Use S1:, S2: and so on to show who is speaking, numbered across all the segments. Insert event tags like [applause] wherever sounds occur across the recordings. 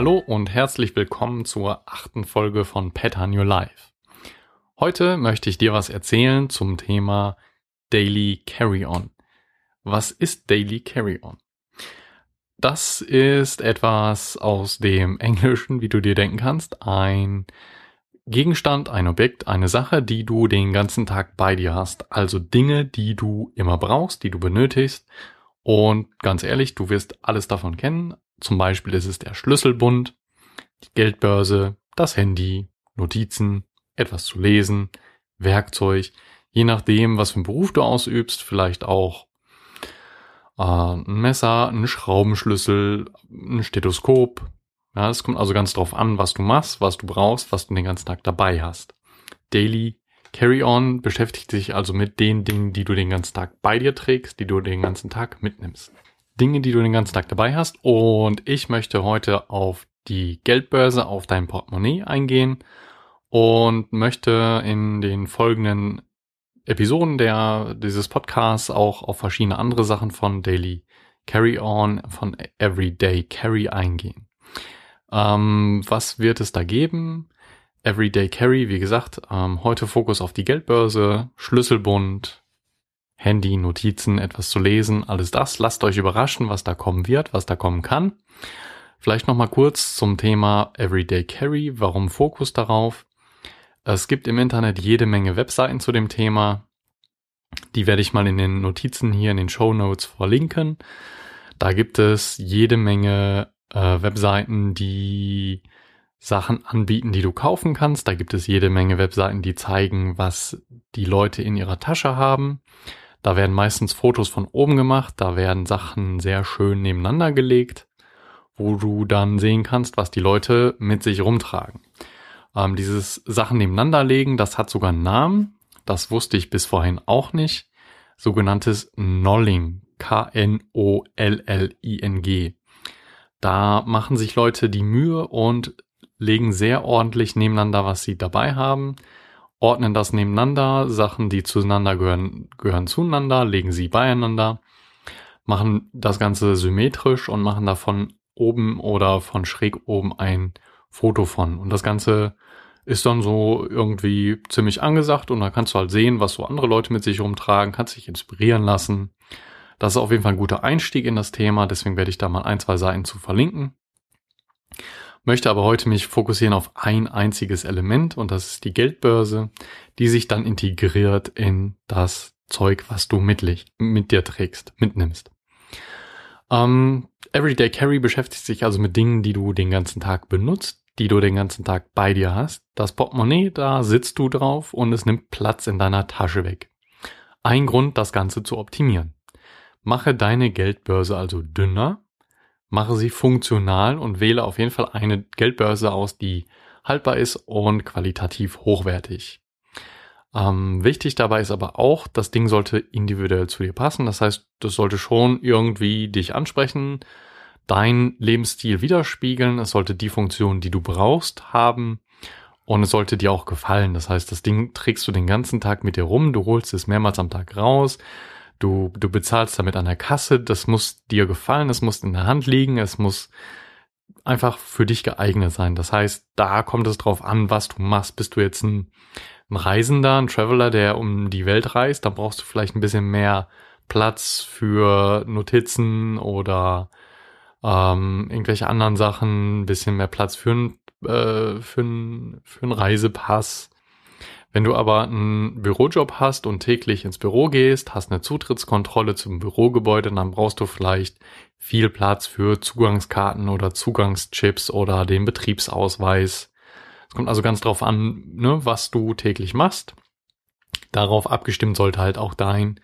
S1: Hallo und herzlich willkommen zur achten Folge von on Your Life. Heute möchte ich dir was erzählen zum Thema Daily Carry-On. Was ist Daily Carry-On? Das ist etwas aus dem [laughs] Englischen, wie du dir denken kannst, ein Gegenstand, ein Objekt, eine Sache, die du den ganzen Tag bei dir hast. Also Dinge, die du immer brauchst, die du benötigst. Und ganz ehrlich, du wirst alles davon kennen. Zum Beispiel ist es der Schlüsselbund, die Geldbörse, das Handy, Notizen, etwas zu lesen, Werkzeug, je nachdem, was für einen Beruf du ausübst, vielleicht auch äh, ein Messer, ein Schraubenschlüssel, ein Stethoskop, ja, es kommt also ganz drauf an, was du machst, was du brauchst, was du den ganzen Tag dabei hast. Daily Carry-On beschäftigt sich also mit den Dingen, die du den ganzen Tag bei dir trägst, die du den ganzen Tag mitnimmst. Dinge, die du den ganzen Tag dabei hast. Und ich möchte heute auf die Geldbörse, auf dein Portemonnaie eingehen und möchte in den folgenden Episoden der, dieses Podcasts auch auf verschiedene andere Sachen von Daily Carry On, von Everyday Carry eingehen. Ähm, was wird es da geben? Everyday Carry, wie gesagt, ähm, heute Fokus auf die Geldbörse, Schlüsselbund, Handy, Notizen, etwas zu lesen, alles das. Lasst euch überraschen, was da kommen wird, was da kommen kann. Vielleicht nochmal kurz zum Thema Everyday Carry. Warum Fokus darauf? Es gibt im Internet jede Menge Webseiten zu dem Thema. Die werde ich mal in den Notizen hier in den Show Notes verlinken. Da gibt es jede Menge äh, Webseiten, die Sachen anbieten, die du kaufen kannst. Da gibt es jede Menge Webseiten, die zeigen, was die Leute in ihrer Tasche haben. Da werden meistens Fotos von oben gemacht, da werden Sachen sehr schön nebeneinander gelegt, wo du dann sehen kannst, was die Leute mit sich rumtragen. Ähm, dieses Sachen nebeneinander legen, das hat sogar einen Namen. Das wusste ich bis vorhin auch nicht. Sogenanntes Nolling. K-N-O-L-L-I-N-G. Da machen sich Leute die Mühe und legen sehr ordentlich nebeneinander, was sie dabei haben, ordnen das nebeneinander, Sachen, die zueinander gehören, gehören zueinander, legen sie beieinander, machen das Ganze symmetrisch und machen davon oben oder von schräg oben ein Foto von. Und das Ganze ist dann so irgendwie ziemlich angesagt und da kannst du halt sehen, was so andere Leute mit sich rumtragen, kannst dich inspirieren lassen. Das ist auf jeden Fall ein guter Einstieg in das Thema, deswegen werde ich da mal ein, zwei Seiten zu verlinken. Möchte aber heute mich fokussieren auf ein einziges Element und das ist die Geldbörse, die sich dann integriert in das Zeug, was du mit, mit dir trägst, mitnimmst. Ähm, Everyday Carry beschäftigt sich also mit Dingen, die du den ganzen Tag benutzt, die du den ganzen Tag bei dir hast. Das Portemonnaie, da sitzt du drauf und es nimmt Platz in deiner Tasche weg. Ein Grund, das Ganze zu optimieren. Mache deine Geldbörse also dünner, mache sie funktional und wähle auf jeden Fall eine Geldbörse aus, die haltbar ist und qualitativ hochwertig. Ähm, wichtig dabei ist aber auch, das Ding sollte individuell zu dir passen. Das heißt, das sollte schon irgendwie dich ansprechen, dein Lebensstil widerspiegeln. Es sollte die Funktion, die du brauchst, haben. Und es sollte dir auch gefallen. Das heißt, das Ding trägst du den ganzen Tag mit dir rum. Du holst es mehrmals am Tag raus. Du, du bezahlst damit an der Kasse, das muss dir gefallen, es muss in der Hand liegen, es muss einfach für dich geeignet sein. Das heißt, da kommt es drauf an, was du machst. Bist du jetzt ein, ein Reisender, ein Traveler, der um die Welt reist, dann brauchst du vielleicht ein bisschen mehr Platz für Notizen oder ähm, irgendwelche anderen Sachen, ein bisschen mehr Platz für ein, äh, für ein, für ein Reisepass wenn du aber einen Bürojob hast und täglich ins Büro gehst, hast eine Zutrittskontrolle zum Bürogebäude, dann brauchst du vielleicht viel Platz für Zugangskarten oder Zugangschips oder den Betriebsausweis. Es kommt also ganz drauf an, ne, was du täglich machst. Darauf abgestimmt sollte halt auch dein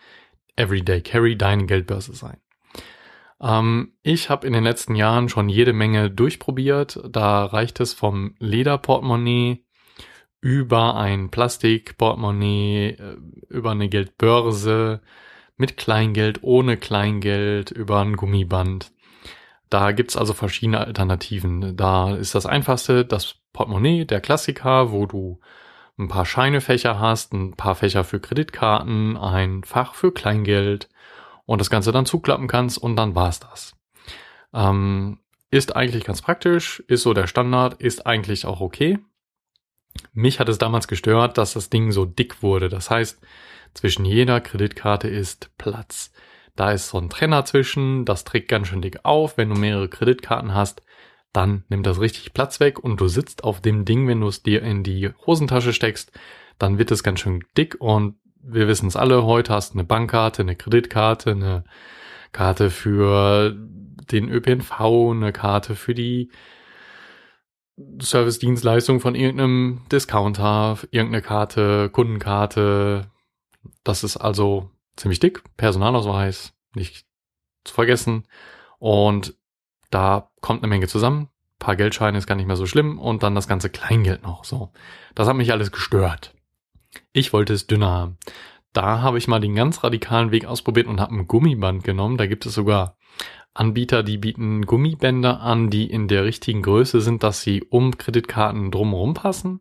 S1: Everyday Carry, deine Geldbörse sein. Ähm, ich habe in den letzten Jahren schon jede Menge durchprobiert. Da reicht es vom Lederportemonnaie über ein Plastikportemonnaie, äh, über eine Geldbörse, mit Kleingeld, ohne Kleingeld, über ein Gummiband. Da gibt's also verschiedene Alternativen. Da ist das einfachste das Portemonnaie, der Klassiker, wo du ein paar Scheinefächer hast, ein paar Fächer für Kreditkarten, ein Fach für Kleingeld und das Ganze dann zuklappen kannst und dann war's das. Ähm, Ist eigentlich ganz praktisch, ist so der Standard, ist eigentlich auch okay. Mich hat es damals gestört, dass das Ding so dick wurde. Das heißt, zwischen jeder Kreditkarte ist Platz. Da ist so ein Trenner zwischen, das trägt ganz schön dick auf. Wenn du mehrere Kreditkarten hast, dann nimmt das richtig Platz weg und du sitzt auf dem Ding, wenn du es dir in die Hosentasche steckst, dann wird es ganz schön dick und wir wissen es alle, heute hast du eine Bankkarte, eine Kreditkarte, eine Karte für den ÖPNV, eine Karte für die Service-Dienstleistung von irgendeinem Discounter, irgendeine Karte, Kundenkarte. Das ist also ziemlich dick. Personalausweis, nicht zu vergessen. Und da kommt eine Menge zusammen. Ein paar Geldscheine ist gar nicht mehr so schlimm. Und dann das ganze Kleingeld noch. So. Das hat mich alles gestört. Ich wollte es dünner haben. Da habe ich mal den ganz radikalen Weg ausprobiert und habe ein Gummiband genommen. Da gibt es sogar Anbieter, die bieten Gummibänder an, die in der richtigen Größe sind, dass sie um Kreditkarten drumherum passen.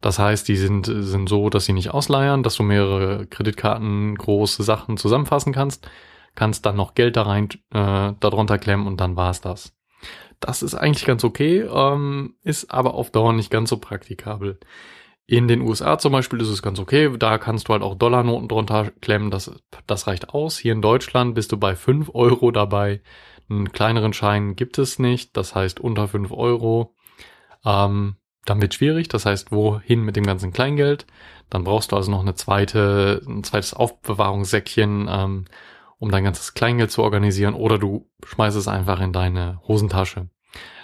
S1: Das heißt, die sind, sind so, dass sie nicht ausleiern, dass du mehrere Kreditkarten große Sachen zusammenfassen kannst, kannst dann noch Geld da rein, äh, darunter klemmen und dann war's das. Das ist eigentlich ganz okay, ähm, ist aber auf Dauer nicht ganz so praktikabel. In den USA zum Beispiel ist es ganz okay. Da kannst du halt auch Dollarnoten drunter klemmen. Das, das reicht aus. Hier in Deutschland bist du bei fünf Euro dabei. Einen kleineren Schein gibt es nicht. Das heißt unter fünf Euro. Ähm, dann wird schwierig. Das heißt, wohin mit dem ganzen Kleingeld? Dann brauchst du also noch eine zweite, ein zweites Aufbewahrungssäckchen, ähm, um dein ganzes Kleingeld zu organisieren. Oder du schmeißt es einfach in deine Hosentasche.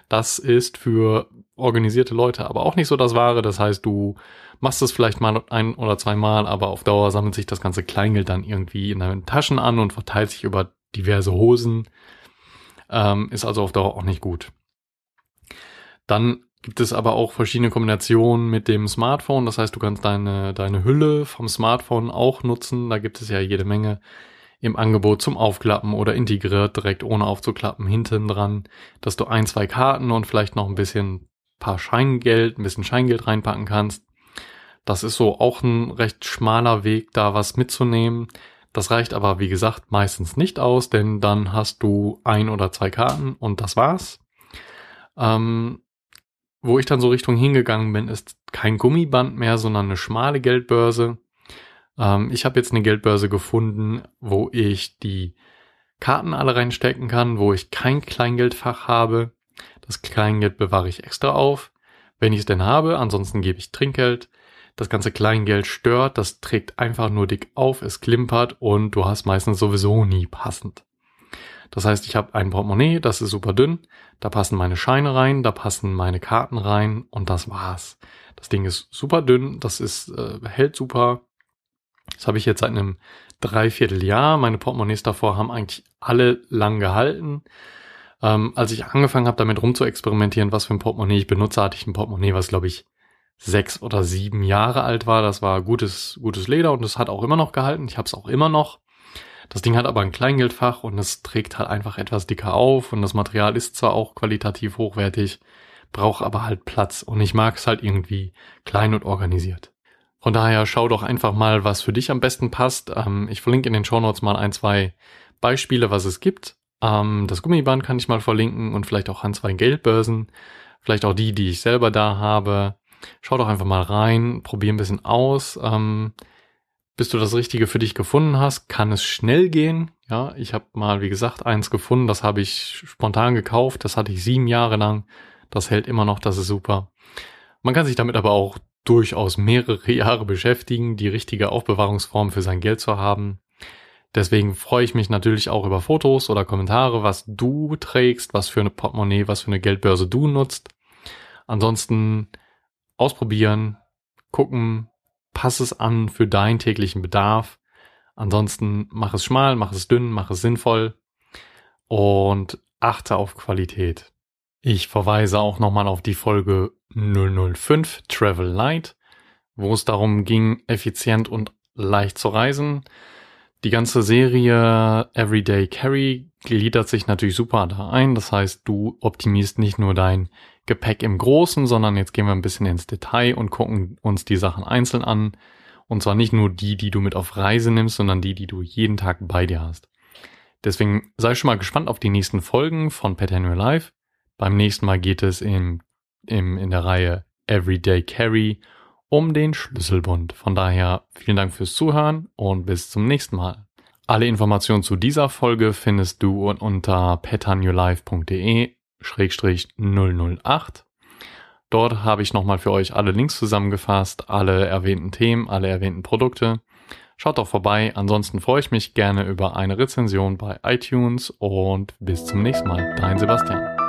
S1: Das ist für organisierte Leute aber auch nicht so das Wahre. Das heißt, du machst es vielleicht mal ein oder zweimal, aber auf Dauer sammelt sich das ganze Kleingeld dann irgendwie in deinen Taschen an und verteilt sich über diverse Hosen. Ähm, ist also auf Dauer auch nicht gut. Dann gibt es aber auch verschiedene Kombinationen mit dem Smartphone. Das heißt, du kannst deine, deine Hülle vom Smartphone auch nutzen. Da gibt es ja jede Menge im Angebot zum Aufklappen oder integriert direkt ohne aufzuklappen hinten dran, dass du ein, zwei Karten und vielleicht noch ein bisschen paar Scheingeld, ein bisschen Scheingeld reinpacken kannst. Das ist so auch ein recht schmaler Weg, da was mitzunehmen. Das reicht aber, wie gesagt, meistens nicht aus, denn dann hast du ein oder zwei Karten und das war's. Ähm, wo ich dann so Richtung hingegangen bin, ist kein Gummiband mehr, sondern eine schmale Geldbörse. Ähm, ich habe jetzt eine Geldbörse gefunden, wo ich die Karten alle reinstecken kann, wo ich kein Kleingeldfach habe. Das Kleingeld bewahre ich extra auf, wenn ich es denn habe. Ansonsten gebe ich Trinkgeld. Das ganze Kleingeld stört, das trägt einfach nur dick auf, es klimpert und du hast meistens sowieso nie passend. Das heißt, ich habe ein Portemonnaie, das ist super dünn, da passen meine Scheine rein, da passen meine Karten rein und das war's. Das Ding ist super dünn, das ist äh, hält super, das habe ich jetzt seit einem Dreivierteljahr. Meine Portemonnaies davor haben eigentlich alle lang gehalten. Ähm, als ich angefangen habe, damit rumzuexperimentieren, was für ein Portemonnaie ich benutze, hatte ich ein Portemonnaie, was glaube ich sechs oder sieben Jahre alt war. Das war gutes, gutes Leder und es hat auch immer noch gehalten. Ich habe es auch immer noch. Das Ding hat aber ein Kleingeldfach und es trägt halt einfach etwas dicker auf und das Material ist zwar auch qualitativ hochwertig, braucht aber halt Platz und ich mag es halt irgendwie klein und organisiert. Von daher schau doch einfach mal, was für dich am besten passt. Ähm, ich verlinke in den Show Notes mal ein, zwei Beispiele, was es gibt. Ähm, das Gummiband kann ich mal verlinken und vielleicht auch ein, zwei Geldbörsen. Vielleicht auch die, die ich selber da habe. Schau doch einfach mal rein, probier ein bisschen aus. Ähm, bis du das Richtige für dich gefunden hast, kann es schnell gehen. Ja, ich habe mal, wie gesagt, eins gefunden, das habe ich spontan gekauft. Das hatte ich sieben Jahre lang. Das hält immer noch, das ist super. Man kann sich damit aber auch durchaus mehrere [laughs] Jahre beschäftigen, die richtige Aufbewahrungsform für sein Geld zu haben. Deswegen freue ich mich natürlich auch über Fotos oder Kommentare, was du trägst, was für eine Portemonnaie, was für eine Geldbörse du nutzt. Ansonsten ausprobieren, gucken, pass es an für deinen täglichen Bedarf. Ansonsten mach es schmal, mach es dünn, mach es sinnvoll und achte auf Qualität. Ich verweise auch nochmal auf die Folge 005 Travel Light, wo es darum ging, effizient und leicht zu reisen. Die ganze Serie Everyday Carry gliedert sich natürlich super da ein. Das heißt, du optimierst nicht nur dein Gepäck im Großen, sondern jetzt gehen wir ein bisschen ins Detail und gucken uns die Sachen einzeln an. Und zwar nicht nur die, die du mit auf Reise nimmst, sondern die, die du jeden Tag bei dir hast. Deswegen sei schon mal gespannt auf die nächsten Folgen von Pet Henry Live. Beim nächsten Mal geht es im, im, in der Reihe Everyday Carry um den Schlüsselbund. Von daher vielen Dank fürs Zuhören und bis zum nächsten Mal. Alle Informationen zu dieser Folge findest du unter petanewlife.de 008. Dort habe ich nochmal für euch alle Links zusammengefasst, alle erwähnten Themen, alle erwähnten Produkte. Schaut doch vorbei. Ansonsten freue ich mich gerne über eine Rezension bei iTunes und bis zum nächsten Mal. Dein Sebastian.